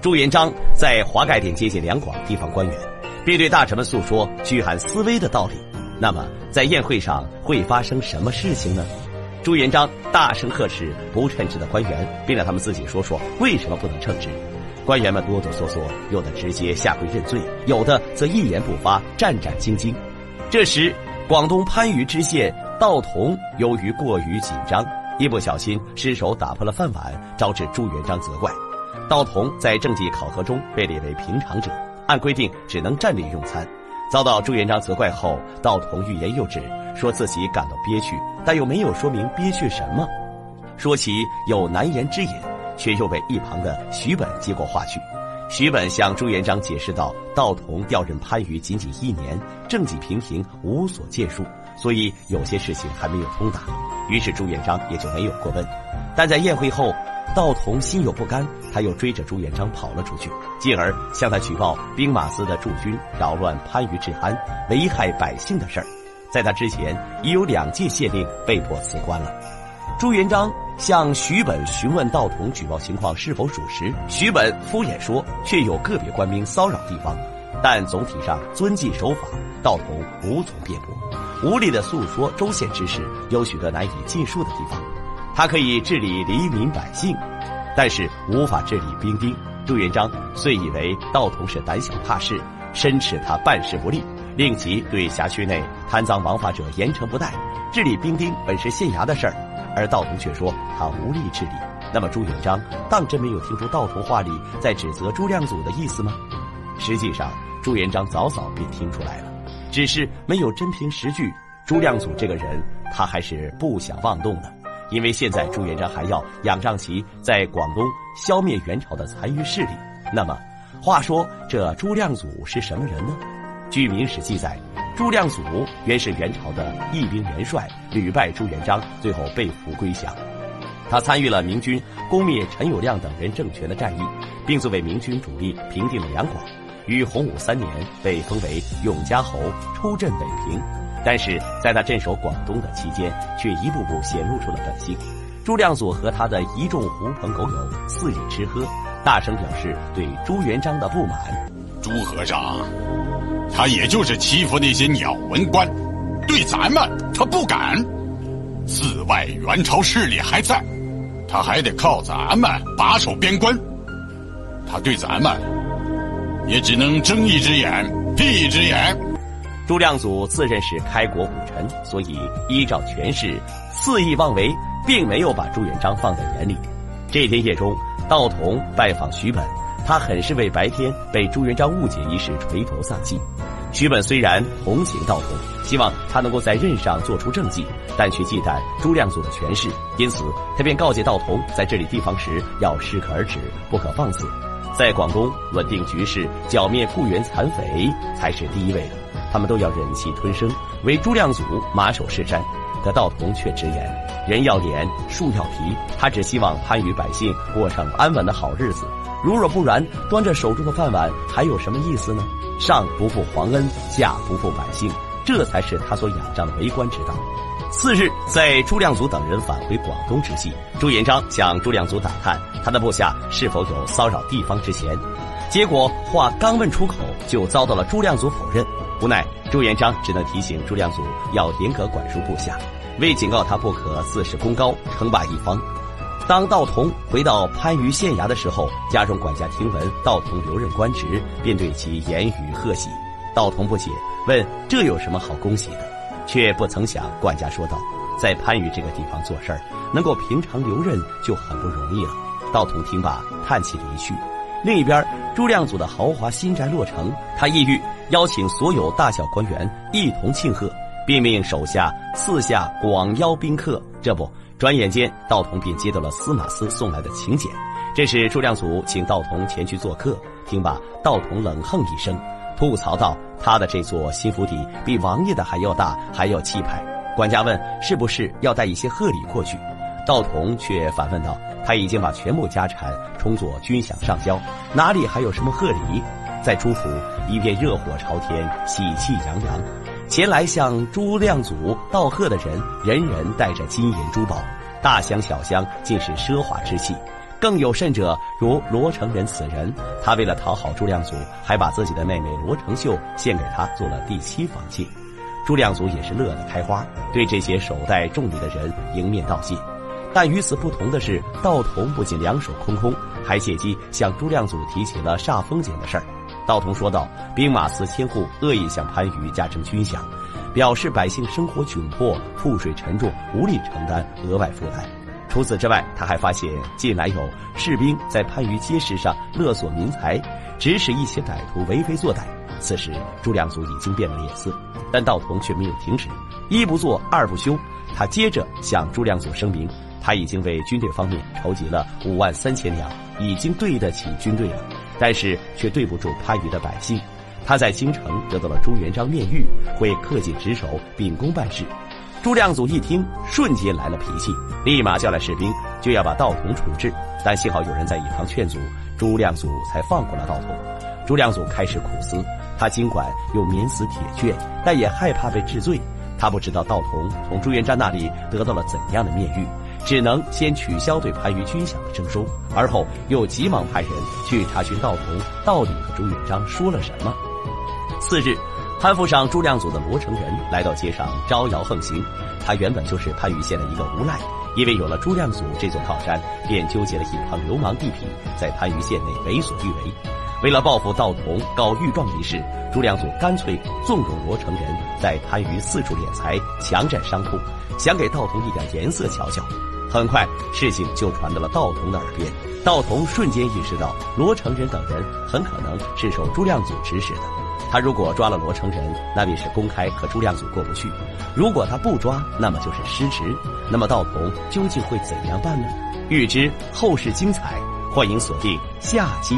朱元璋在华盖店接见两广地方官员，并对大臣们诉说驱寒思危的道理。那么，在宴会上会发生什么事情呢？朱元璋大声呵斥不称职的官员，并让他们自己说说为什么不能称职。官员们哆哆嗦嗦，有的直接下跪认罪，有的则一言不发，战战兢兢。这时，广东番禺知县道同由于过于紧张，一不小心失手打破了饭碗，招致朱元璋责怪。道同在政绩考核中被列为平常者，按规定只能站立用餐。遭到朱元璋责怪后，道同欲言又止，说自己感到憋屈，但又没有说明憋屈什么。说起有难言之隐，却又被一旁的徐本接过话去。徐本向朱元璋解释道：“道同调任番禺仅仅一年，政绩平平，无所建树，所以有些事情还没有通达。”于是朱元璋也就没有过问。但在宴会后。道童心有不甘，他又追着朱元璋跑了出去，进而向他举报兵马司的驻军扰乱番禺治安、危害百姓的事儿。在他之前，已有两届县令被迫辞官了。朱元璋向徐本询问道童举报情况是否属实，徐本敷衍说，确有个别官兵骚扰地方，但总体上遵纪守法。道童无从辩驳，无力的诉说州县之事有许多难以尽述的地方。他可以治理黎民百姓，但是无法治理兵丁。朱元璋遂以为道同是胆小怕事，深斥他办事不力，令其对辖区内贪赃枉法者严惩不贷。治理兵丁本是县衙的事儿，而道同却说他无力治理。那么朱元璋当真没有听出道同话里在指责朱亮祖的意思吗？实际上，朱元璋早早便听出来了，只是没有真凭实据。朱亮祖这个人，他还是不想妄动的。因为现在朱元璋还要仰仗其在广东消灭元朝的残余势力，那么，话说这朱亮祖是什么人呢？据《明史》记载，朱亮祖原是元朝的义兵元帅，屡败朱元璋，最后被俘归降。他参与了明军攻灭陈友谅等人政权的战役，并作为明军主力平定了两广。于洪武三年被封为永嘉侯，出镇北平。但是在他镇守广东的期间，却一步步显露出了本性。朱亮祖和他的一众狐朋狗友肆意吃喝，大声表示对朱元璋的不满。朱和尚，他也就是欺负那些鸟文官，对咱们他不敢。寺外元朝势力还在，他还得靠咱们把守边关。他对咱们，也只能睁一只眼闭一只眼。朱亮祖自认是开国虎臣，所以依照权势肆意妄为，并没有把朱元璋放在眼里。这天夜中，道同拜访徐本，他很是为白天被朱元璋误解一事垂头丧气。徐本虽然同情道同，希望他能够在任上做出政绩，但却忌惮朱亮祖的权势，因此他便告诫道同，在这里地方时要适可而止，不可放肆。在广东稳定局势、剿灭雇员残匪才是第一位的。他们都要忍气吞声，为朱亮祖马首是瞻。可道童却直言：“人要脸，树要皮。”他只希望番禺百姓过上安稳的好日子。如若不然，端着手中的饭碗还有什么意思呢？上不负皇恩，下不负百姓，这才是他所仰仗的为官之道。次日，在朱亮祖等人返回广东之际，朱元璋向朱亮祖打探他的部下是否有骚扰地方之嫌，结果话刚问出口，就遭到了朱亮祖否认。无奈，朱元璋只能提醒朱亮祖要严格管束部下，未警告他不可自恃功高称霸一方。当道童回到番禺县衙的时候，家中管家听闻道童留任官职，便对其言语贺喜。道童不解，问这有什么好恭喜的？却不曾想，管家说道，在番禺这个地方做事儿，能够平常留任就很不容易了。道童听罢，叹气离去。另一边，朱亮祖的豪华新宅落成，他意欲邀请所有大小官员一同庆贺，并命手下四下广邀宾客。这不，转眼间道童便接到了司马司送来的请柬。这是朱亮祖请道童前去做客。听罢，道童冷哼一声，吐槽道：“他的这座新府邸比王爷的还要大，还要气派。”管家问：“是不是要带一些贺礼过去？”道童却反问道：“他已经把全部家产充作军饷上交，哪里还有什么贺礼？”在朱府一片热火朝天，喜气洋洋。前来向朱亮祖道贺的人，人人带着金银珠宝，大箱小箱尽是奢华之气。更有甚者，如罗成仁此人，他为了讨好朱亮祖，还把自己的妹妹罗成秀献给他做了第七房妾。朱亮祖也是乐得开花，对这些手戴重礼的人迎面道谢。但与此不同的是，道童不仅两手空空，还借机向朱亮祖提起了煞风景的事儿。道童说道：“兵马司千户恶意向番禺加征军饷，表示百姓生活窘迫，赋税沉重，无力承担额外负担。除此之外，他还发现近来有士兵在番禺街市上勒索民财，指使一些歹徒为非作歹。此时，朱亮祖已经变了脸色，但道童却没有停止，一不做二不休，他接着向朱亮祖声明，他已经为军队方面筹集了五万三千两，已经对得起军队了。”但是却对不住番禺的百姓，他在京城得到了朱元璋面谕，会恪尽职守，秉公办事。朱亮祖一听，瞬间来了脾气，立马叫来士兵，就要把道童处置。但幸好有人在一旁劝阻，朱亮祖才放过了道童。朱亮祖开始苦思，他尽管有免死铁券，但也害怕被治罪。他不知道道童从朱元璋那里得到了怎样的面谕。只能先取消对番禺军饷的征收，而后又急忙派人去查询道童到底和朱元璋说了什么。次日，攀附上朱亮祖的罗成仁来到街上招摇横行。他原本就是番禺县的一个无赖，因为有了朱亮祖这座靠山，便纠结了一帮流氓地痞，在番禺县内为所欲为。为了报复道童告御状一事，朱亮祖干脆纵容罗成仁在番禺四处敛财，强占商铺，想给道童一点颜色瞧瞧。很快，事情就传到了道童的耳边。道童瞬间意识到，罗成仁等人很可能是受朱亮祖指使的。他如果抓了罗成仁，那便是公开和朱亮祖过不去；如果他不抓，那么就是失职。那么道童究竟会怎样办呢？预知后事精彩，欢迎锁定下集。